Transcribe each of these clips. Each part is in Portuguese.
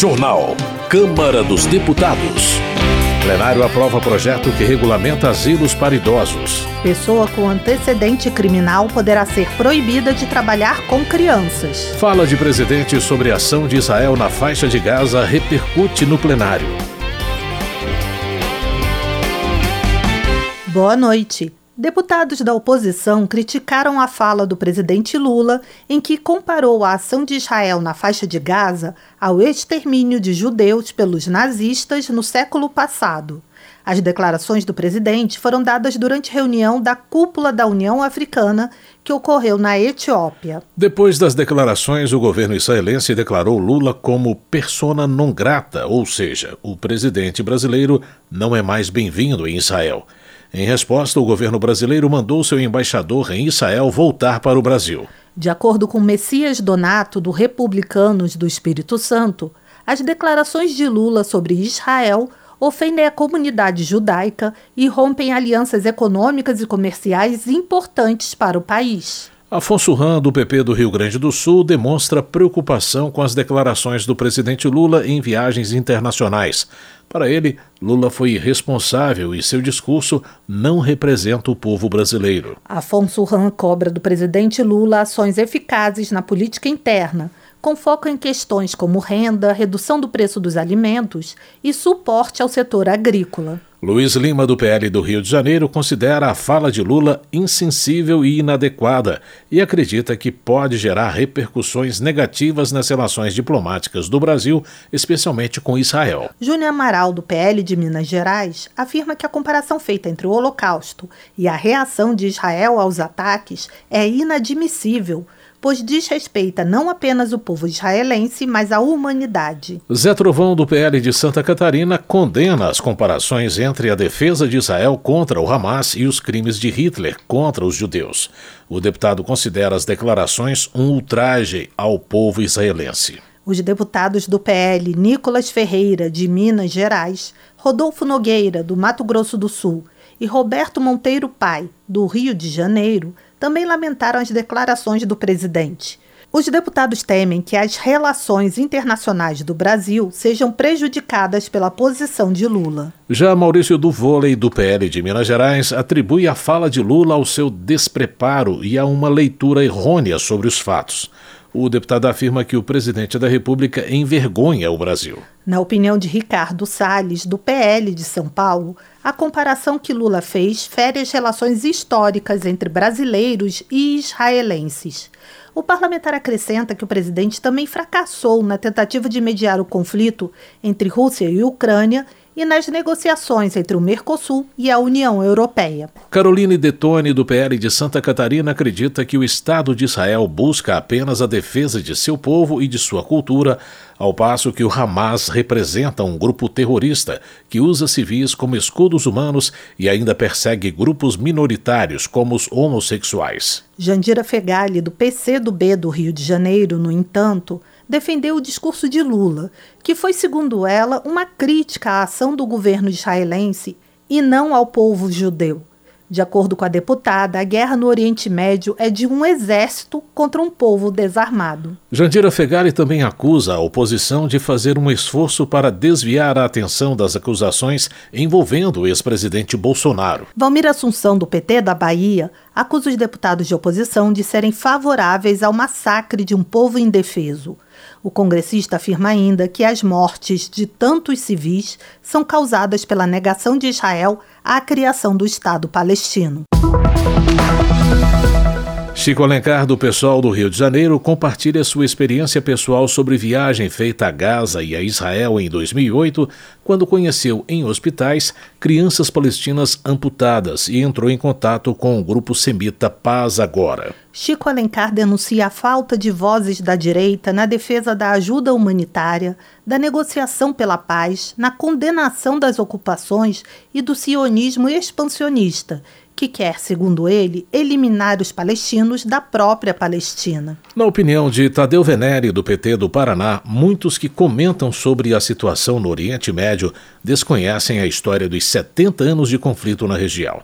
Jornal. Câmara dos Deputados. Plenário aprova projeto que regulamenta asilos para idosos. Pessoa com antecedente criminal poderá ser proibida de trabalhar com crianças. Fala de presidente sobre a ação de Israel na faixa de Gaza repercute no plenário. Boa noite. Deputados da oposição criticaram a fala do presidente Lula, em que comparou a ação de Israel na faixa de Gaza ao extermínio de judeus pelos nazistas no século passado. As declarações do presidente foram dadas durante reunião da cúpula da União Africana, que ocorreu na Etiópia. Depois das declarações, o governo israelense declarou Lula como persona non grata, ou seja, o presidente brasileiro não é mais bem-vindo em Israel. Em resposta, o governo brasileiro mandou seu embaixador em Israel voltar para o Brasil. De acordo com Messias Donato, do Republicanos do Espírito Santo, as declarações de Lula sobre Israel ofendem a comunidade judaica e rompem alianças econômicas e comerciais importantes para o país. Afonso Ram, do PP do Rio Grande do Sul, demonstra preocupação com as declarações do presidente Lula em viagens internacionais. Para ele, Lula foi irresponsável e seu discurso não representa o povo brasileiro. Afonso Ram cobra do presidente Lula ações eficazes na política interna, com foco em questões como renda, redução do preço dos alimentos e suporte ao setor agrícola. Luiz Lima, do PL do Rio de Janeiro, considera a fala de Lula insensível e inadequada e acredita que pode gerar repercussões negativas nas relações diplomáticas do Brasil, especialmente com Israel. Júnior Amaral, do PL de Minas Gerais, afirma que a comparação feita entre o Holocausto e a reação de Israel aos ataques é inadmissível pois desrespeita não apenas o povo israelense, mas a humanidade. Zé Trovão, do PL de Santa Catarina, condena as comparações entre a defesa de Israel contra o Hamas e os crimes de Hitler contra os judeus. O deputado considera as declarações um ultraje ao povo israelense. Os deputados do PL Nicolas Ferreira, de Minas Gerais, Rodolfo Nogueira, do Mato Grosso do Sul, e Roberto Monteiro Pai, do Rio de Janeiro, também lamentaram as declarações do presidente. Os deputados temem que as relações internacionais do Brasil sejam prejudicadas pela posição de Lula. Já Maurício do Vôlei, do PL de Minas Gerais, atribui a fala de Lula ao seu despreparo e a uma leitura errônea sobre os fatos. O deputado afirma que o presidente da República envergonha o Brasil. Na opinião de Ricardo Salles, do PL de São Paulo, a comparação que Lula fez fere as relações históricas entre brasileiros e israelenses. O parlamentar acrescenta que o presidente também fracassou na tentativa de mediar o conflito entre Rússia e Ucrânia e nas negociações entre o Mercosul e a União Europeia. Caroline Detone, do PL de Santa Catarina, acredita que o Estado de Israel busca apenas a defesa de seu povo e de sua cultura, ao passo que o Hamas representa um grupo terrorista que usa civis como escudos humanos e ainda persegue grupos minoritários, como os homossexuais. Jandira Fegali, do PC do B do Rio de Janeiro, no entanto, defendeu o discurso de Lula, que foi, segundo ela, uma crítica à ação do governo israelense e não ao povo judeu. De acordo com a deputada, a guerra no Oriente Médio é de um exército contra um povo desarmado. Jandira Fegali também acusa a oposição de fazer um esforço para desviar a atenção das acusações envolvendo o ex-presidente Bolsonaro. Valmir Assunção, do PT da Bahia, acusa os deputados de oposição de serem favoráveis ao massacre de um povo indefeso. O congressista afirma ainda que as mortes de tantos civis são causadas pela negação de Israel à criação do Estado palestino. Chico Alencar, do pessoal do Rio de Janeiro, compartilha sua experiência pessoal sobre viagem feita a Gaza e a Israel em 2008, quando conheceu em hospitais crianças palestinas amputadas e entrou em contato com o grupo semita Paz Agora. Chico Alencar denuncia a falta de vozes da direita na defesa da ajuda humanitária, da negociação pela paz, na condenação das ocupações e do sionismo expansionista que quer, segundo ele, eliminar os palestinos da própria Palestina. Na opinião de Tadeu Venere, do PT do Paraná, muitos que comentam sobre a situação no Oriente Médio desconhecem a história dos 70 anos de conflito na região.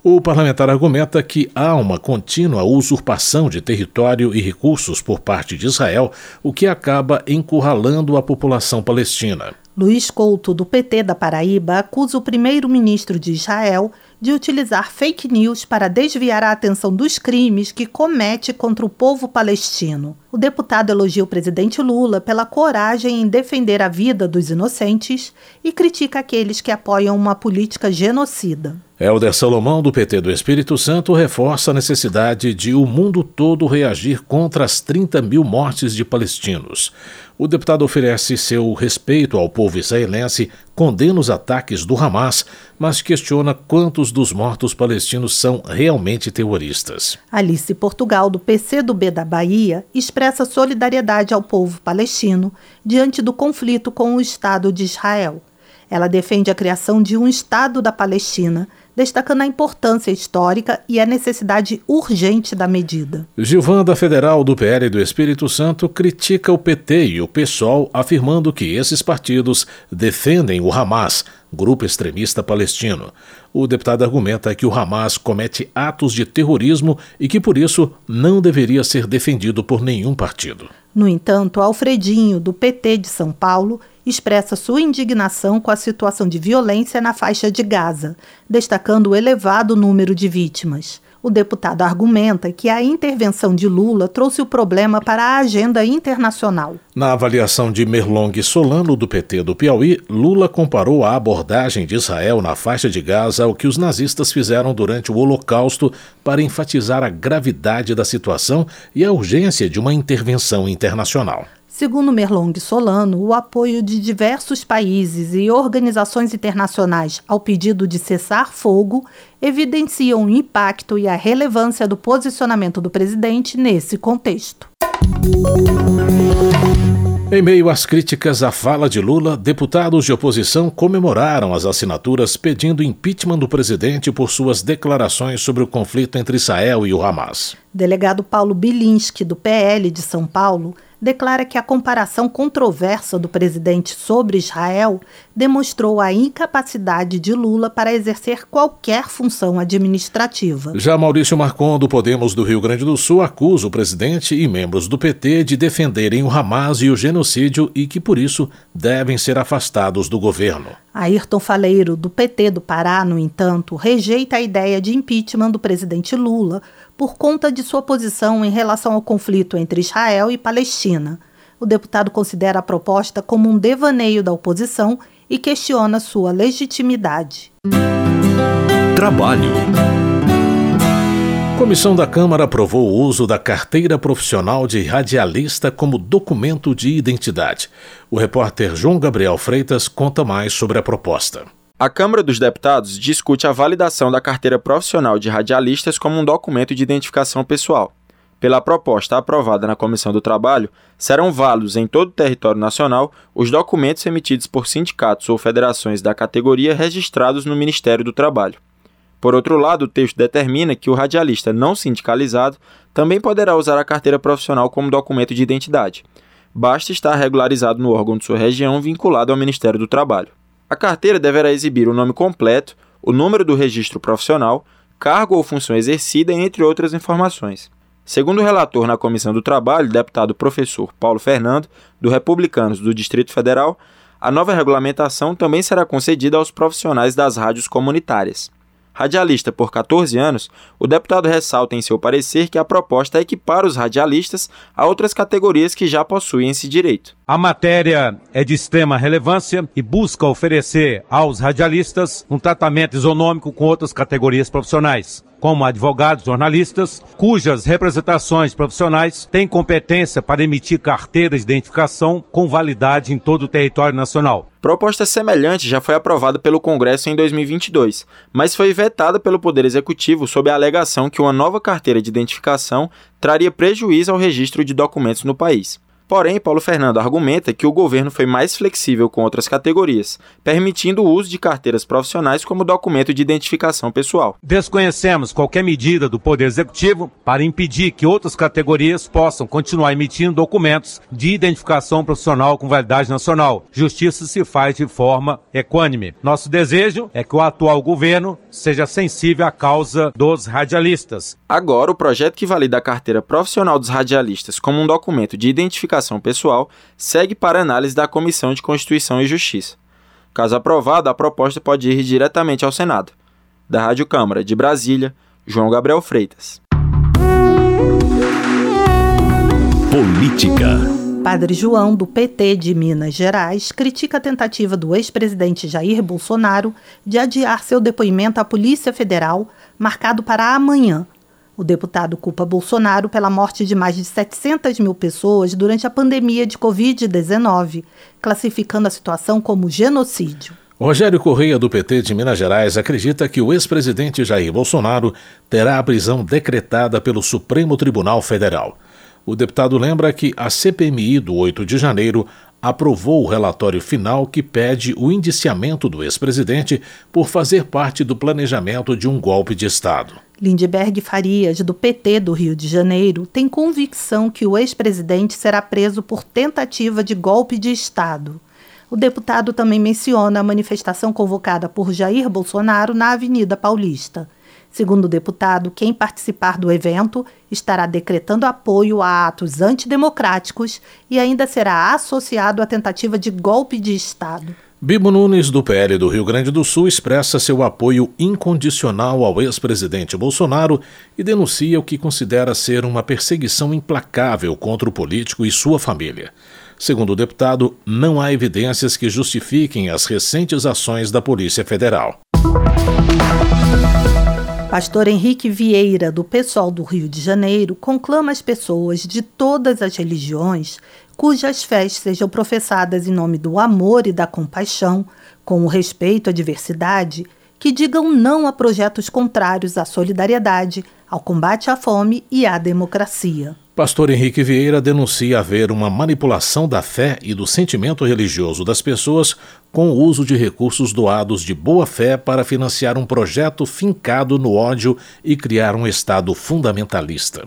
O parlamentar argumenta que há uma contínua usurpação de território e recursos por parte de Israel, o que acaba encurralando a população palestina. Luiz Couto, do PT da Paraíba, acusa o primeiro-ministro de Israel de utilizar fake news para desviar a atenção dos crimes que comete contra o povo palestino. O deputado elogia o presidente Lula pela coragem em defender a vida dos inocentes e critica aqueles que apoiam uma política genocida. Helder Salomão, do PT do Espírito Santo, reforça a necessidade de o mundo todo reagir contra as 30 mil mortes de palestinos. O deputado oferece seu respeito ao povo israelense, condena os ataques do Hamas, mas questiona quantos dos mortos palestinos são realmente terroristas. Alice Portugal, do PCdoB da Bahia, expressa solidariedade ao povo palestino diante do conflito com o Estado de Israel. Ela defende a criação de um Estado da Palestina destacando a importância histórica e a necessidade urgente da medida. Gilvanda Federal do PL do Espírito Santo critica o PT e o PSOL, afirmando que esses partidos defendem o Hamas, grupo extremista palestino. O deputado argumenta que o Hamas comete atos de terrorismo e que, por isso, não deveria ser defendido por nenhum partido. No entanto, Alfredinho, do PT de São Paulo, expressa sua indignação com a situação de violência na faixa de Gaza, destacando o elevado número de vítimas. O deputado argumenta que a intervenção de Lula trouxe o problema para a agenda internacional. Na avaliação de Merlong Solano, do PT do Piauí, Lula comparou a abordagem de Israel na faixa de Gaza ao que os nazistas fizeram durante o Holocausto para enfatizar a gravidade da situação e a urgência de uma intervenção internacional. Segundo Merlong Solano, o apoio de diversos países e organizações internacionais ao pedido de cessar fogo evidenciam o impacto e a relevância do posicionamento do presidente nesse contexto. Em meio às críticas à fala de Lula, deputados de oposição comemoraram as assinaturas pedindo impeachment do presidente por suas declarações sobre o conflito entre Israel e o Hamas. Delegado Paulo Bilinski, do PL de São Paulo, declara que a comparação controversa do presidente sobre Israel demonstrou a incapacidade de Lula para exercer qualquer função administrativa. Já Maurício Marcon, do Podemos do Rio Grande do Sul, acusa o presidente e membros do PT de defenderem o Hamas e o genocídio e que, por isso, devem ser afastados do governo. Ayrton Faleiro, do PT do Pará, no entanto, rejeita a ideia de impeachment do presidente Lula por conta de sua posição em relação ao conflito entre Israel e Palestina. O deputado considera a proposta como um devaneio da oposição e questiona sua legitimidade. Trabalho. Comissão da Câmara aprovou o uso da carteira profissional de radialista como documento de identidade. O repórter João Gabriel Freitas conta mais sobre a proposta. A Câmara dos Deputados discute a validação da carteira profissional de radialistas como um documento de identificação pessoal. Pela proposta aprovada na Comissão do Trabalho, serão válidos em todo o território nacional os documentos emitidos por sindicatos ou federações da categoria registrados no Ministério do Trabalho. Por outro lado, o texto determina que o radialista não sindicalizado também poderá usar a carteira profissional como documento de identidade. Basta estar regularizado no órgão de sua região vinculado ao Ministério do Trabalho. A carteira deverá exibir o nome completo, o número do registro profissional, cargo ou função exercida, entre outras informações. Segundo o relator na Comissão do Trabalho, deputado professor Paulo Fernando, do Republicanos do Distrito Federal, a nova regulamentação também será concedida aos profissionais das rádios comunitárias. Radialista por 14 anos, o deputado ressalta em seu parecer que a proposta é equipar os radialistas a outras categorias que já possuem esse direito. A matéria é de extrema relevância e busca oferecer aos radialistas um tratamento isonômico com outras categorias profissionais como advogados, jornalistas, cujas representações profissionais têm competência para emitir carteiras de identificação com validade em todo o território nacional. Proposta semelhante já foi aprovada pelo Congresso em 2022, mas foi vetada pelo Poder Executivo sob a alegação que uma nova carteira de identificação traria prejuízo ao registro de documentos no país. Porém, Paulo Fernando argumenta que o governo foi mais flexível com outras categorias, permitindo o uso de carteiras profissionais como documento de identificação pessoal. Desconhecemos qualquer medida do Poder Executivo para impedir que outras categorias possam continuar emitindo documentos de identificação profissional com validade nacional. Justiça se faz de forma equânime. Nosso desejo é que o atual governo seja sensível à causa dos radialistas. Agora, o projeto que valida a carteira profissional dos radialistas como um documento de identificação pessoal segue para análise da Comissão de Constituição e Justiça. Caso aprovado, a proposta pode ir diretamente ao Senado. Da Rádio Câmara de Brasília, João Gabriel Freitas. Política. Padre João, do PT de Minas Gerais, critica a tentativa do ex-presidente Jair Bolsonaro de adiar seu depoimento à Polícia Federal, marcado para amanhã. O deputado culpa Bolsonaro pela morte de mais de 700 mil pessoas durante a pandemia de Covid-19, classificando a situação como genocídio. Rogério Correia, do PT de Minas Gerais, acredita que o ex-presidente Jair Bolsonaro terá a prisão decretada pelo Supremo Tribunal Federal. O deputado lembra que a CPMI do 8 de janeiro aprovou o relatório final que pede o indiciamento do ex-presidente por fazer parte do planejamento de um golpe de Estado. Lindbergh Farias, do PT do Rio de Janeiro, tem convicção que o ex-presidente será preso por tentativa de golpe de Estado. O deputado também menciona a manifestação convocada por Jair Bolsonaro na Avenida Paulista. Segundo o deputado, quem participar do evento estará decretando apoio a atos antidemocráticos e ainda será associado à tentativa de golpe de Estado. Bibo Nunes, do PL do Rio Grande do Sul, expressa seu apoio incondicional ao ex-presidente Bolsonaro e denuncia o que considera ser uma perseguição implacável contra o político e sua família. Segundo o deputado, não há evidências que justifiquem as recentes ações da Polícia Federal. Pastor Henrique Vieira, do PSOL do Rio de Janeiro, conclama as pessoas de todas as religiões cujas fés sejam professadas em nome do amor e da compaixão, com o respeito à diversidade, que digam não a projetos contrários à solidariedade, ao combate à fome e à democracia. Pastor Henrique Vieira denuncia haver uma manipulação da fé e do sentimento religioso das pessoas com o uso de recursos doados de boa fé para financiar um projeto fincado no ódio e criar um Estado fundamentalista.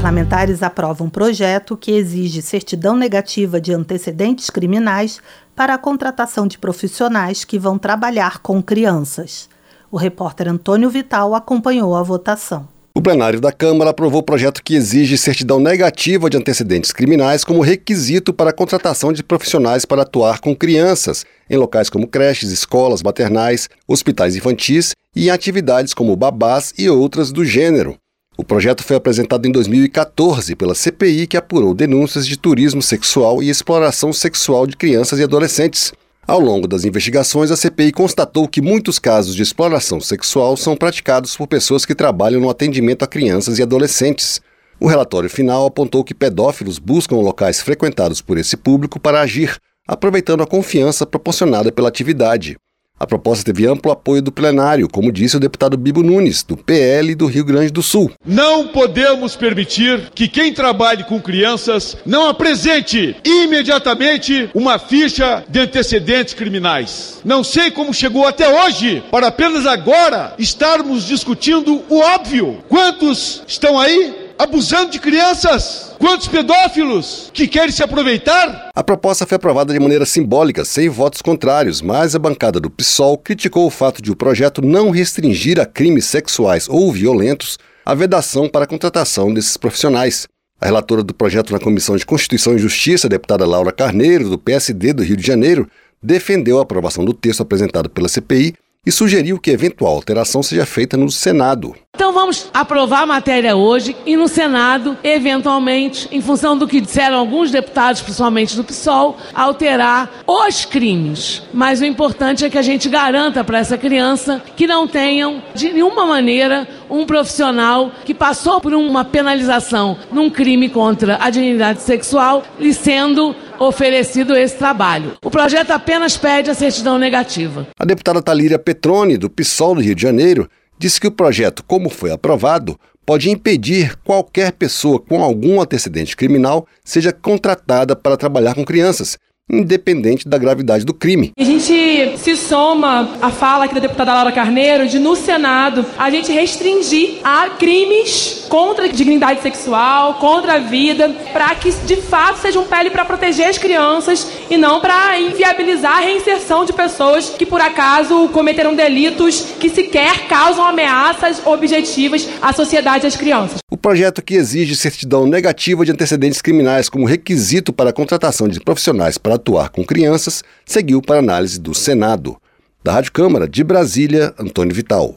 Parlamentares aprovam um projeto que exige certidão negativa de antecedentes criminais para a contratação de profissionais que vão trabalhar com crianças. O repórter Antônio Vital acompanhou a votação. O plenário da Câmara aprovou o projeto que exige certidão negativa de antecedentes criminais como requisito para a contratação de profissionais para atuar com crianças em locais como creches, escolas maternais, hospitais infantis e em atividades como babás e outras do gênero. O projeto foi apresentado em 2014 pela CPI, que apurou denúncias de turismo sexual e exploração sexual de crianças e adolescentes. Ao longo das investigações, a CPI constatou que muitos casos de exploração sexual são praticados por pessoas que trabalham no atendimento a crianças e adolescentes. O relatório final apontou que pedófilos buscam locais frequentados por esse público para agir, aproveitando a confiança proporcionada pela atividade. A proposta teve amplo apoio do plenário, como disse o deputado Bibo Nunes, do PL do Rio Grande do Sul. Não podemos permitir que quem trabalhe com crianças não apresente imediatamente uma ficha de antecedentes criminais. Não sei como chegou até hoje para apenas agora estarmos discutindo o óbvio. Quantos estão aí abusando de crianças? Quantos pedófilos que querem se aproveitar? A proposta foi aprovada de maneira simbólica, sem votos contrários, mas a bancada do PSOL criticou o fato de o projeto não restringir a crimes sexuais ou violentos a vedação para a contratação desses profissionais. A relatora do projeto na Comissão de Constituição e Justiça, deputada Laura Carneiro, do PSD do Rio de Janeiro, defendeu a aprovação do texto apresentado pela CPI e sugeriu que eventual alteração seja feita no Senado. Então, vamos aprovar a matéria hoje e no Senado, eventualmente, em função do que disseram alguns deputados, principalmente do PSOL, alterar os crimes. Mas o importante é que a gente garanta para essa criança que não tenham, de nenhuma maneira, um profissional que passou por uma penalização num crime contra a dignidade sexual, lhe sendo oferecido esse trabalho. O projeto apenas pede a certidão negativa. A deputada Talíria Petrone, do PSOL do Rio de Janeiro, disse que o projeto, como foi aprovado, pode impedir qualquer pessoa com algum antecedente criminal seja contratada para trabalhar com crianças, independente da gravidade do crime. A gente se soma à fala aqui da deputada Laura Carneiro de, no Senado, a gente restringir a crimes contra a dignidade sexual, contra a vida, para que de fato seja um pele para proteger as crianças e não para inviabilizar a reinserção de pessoas que por acaso cometeram delitos que sequer causam ameaças objetivas à sociedade e às crianças. O projeto que exige certidão negativa de antecedentes criminais como requisito para a contratação de profissionais para atuar com crianças seguiu para análise do Senado. Da Rádio Câmara de Brasília, Antônio Vital.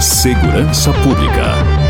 Segurança Pública.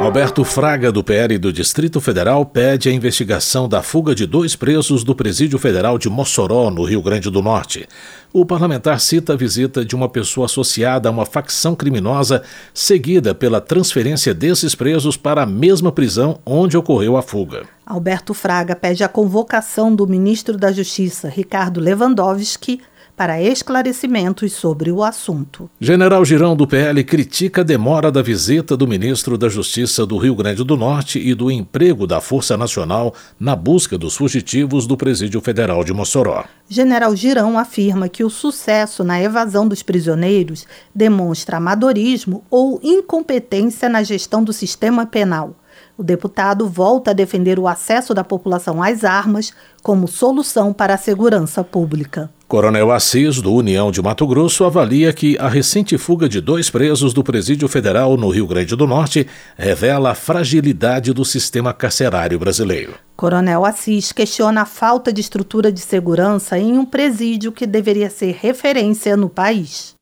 Alberto Fraga, do PL do Distrito Federal, pede a investigação da fuga de dois presos do Presídio Federal de Mossoró, no Rio Grande do Norte. O parlamentar cita a visita de uma pessoa associada a uma facção criminosa, seguida pela transferência desses presos para a mesma prisão onde ocorreu a fuga. Alberto Fraga pede a convocação do ministro da Justiça, Ricardo Lewandowski, para esclarecimentos sobre o assunto. General Girão do PL critica a demora da visita do ministro da Justiça do Rio Grande do Norte e do emprego da Força Nacional na busca dos fugitivos do Presídio Federal de Mossoró. General Girão afirma que o sucesso na evasão dos prisioneiros demonstra amadorismo ou incompetência na gestão do sistema penal. O deputado volta a defender o acesso da população às armas como solução para a segurança pública. Coronel Assis, do União de Mato Grosso, avalia que a recente fuga de dois presos do Presídio Federal no Rio Grande do Norte revela a fragilidade do sistema carcerário brasileiro. Coronel Assis questiona a falta de estrutura de segurança em um presídio que deveria ser referência no país.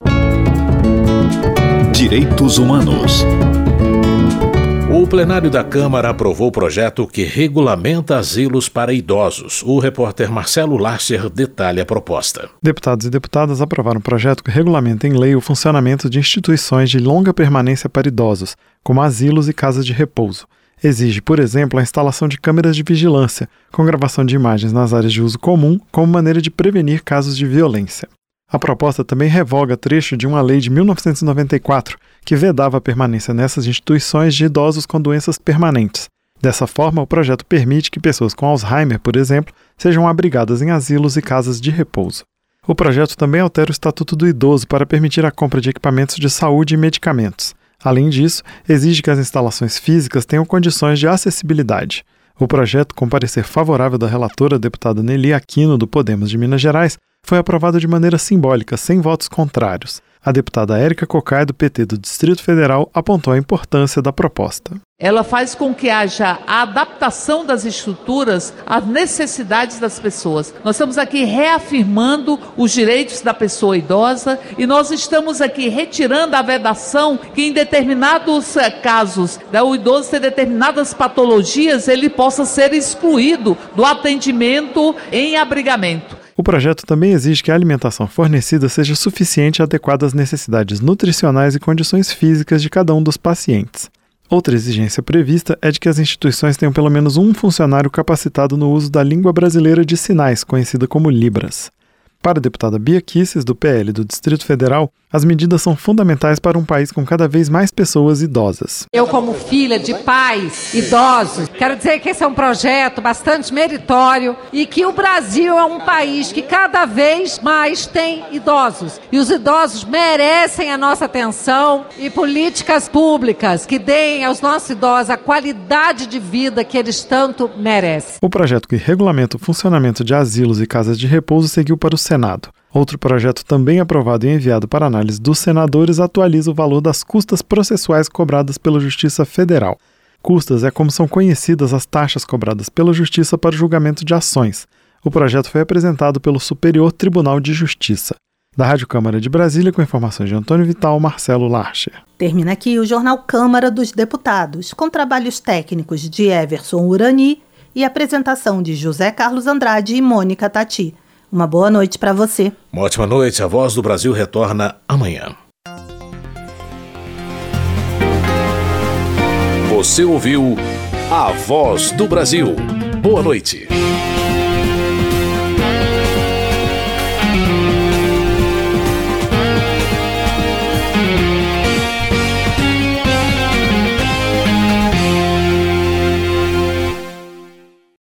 Direitos Humanos. O plenário da Câmara aprovou o projeto que regulamenta asilos para idosos. O repórter Marcelo Larcher detalha a proposta. Deputados e deputadas aprovaram um projeto que regulamenta em lei o funcionamento de instituições de longa permanência para idosos, como asilos e casas de repouso. Exige, por exemplo, a instalação de câmeras de vigilância, com gravação de imagens nas áreas de uso comum, como maneira de prevenir casos de violência. A proposta também revoga trecho de uma lei de 1994 que vedava a permanência nessas instituições de idosos com doenças permanentes. Dessa forma, o projeto permite que pessoas com Alzheimer, por exemplo, sejam abrigadas em asilos e casas de repouso. O projeto também altera o Estatuto do Idoso para permitir a compra de equipamentos de saúde e medicamentos. Além disso, exige que as instalações físicas tenham condições de acessibilidade. O projeto, com parecer favorável da relatora deputada Nelly Aquino, do Podemos de Minas Gerais, foi aprovado de maneira simbólica, sem votos contrários. A deputada Érica Cocai, do PT do Distrito Federal, apontou a importância da proposta. Ela faz com que haja a adaptação das estruturas às necessidades das pessoas. Nós estamos aqui reafirmando os direitos da pessoa idosa e nós estamos aqui retirando a vedação que em determinados eh, casos, né, o idoso ter determinadas patologias, ele possa ser excluído do atendimento em abrigamento. O projeto também exige que a alimentação fornecida seja suficiente e adequada às necessidades nutricionais e condições físicas de cada um dos pacientes. Outra exigência prevista é de que as instituições tenham pelo menos um funcionário capacitado no uso da língua brasileira de sinais, conhecida como Libras. Para a deputada Bia Kisses, do PL do Distrito Federal, as medidas são fundamentais para um país com cada vez mais pessoas idosas. Eu, como filha de pais idosos, quero dizer que esse é um projeto bastante meritório e que o Brasil é um país que cada vez mais tem idosos. E os idosos merecem a nossa atenção e políticas públicas que deem aos nossos idosos a qualidade de vida que eles tanto merecem. O projeto que regulamenta o funcionamento de asilos e casas de repouso seguiu para o Senado. Outro projeto também aprovado e enviado para análise dos senadores atualiza o valor das custas processuais cobradas pela Justiça Federal. Custas é como são conhecidas as taxas cobradas pela Justiça para julgamento de ações. O projeto foi apresentado pelo Superior Tribunal de Justiça. Da Rádio Câmara de Brasília, com informações de Antônio Vital, Marcelo Larcher. Termina aqui o Jornal Câmara dos Deputados, com trabalhos técnicos de Everson Urani e apresentação de José Carlos Andrade e Mônica Tati. Uma boa noite para você. Uma ótima noite. A Voz do Brasil retorna amanhã. Você ouviu A Voz do Brasil. Boa noite.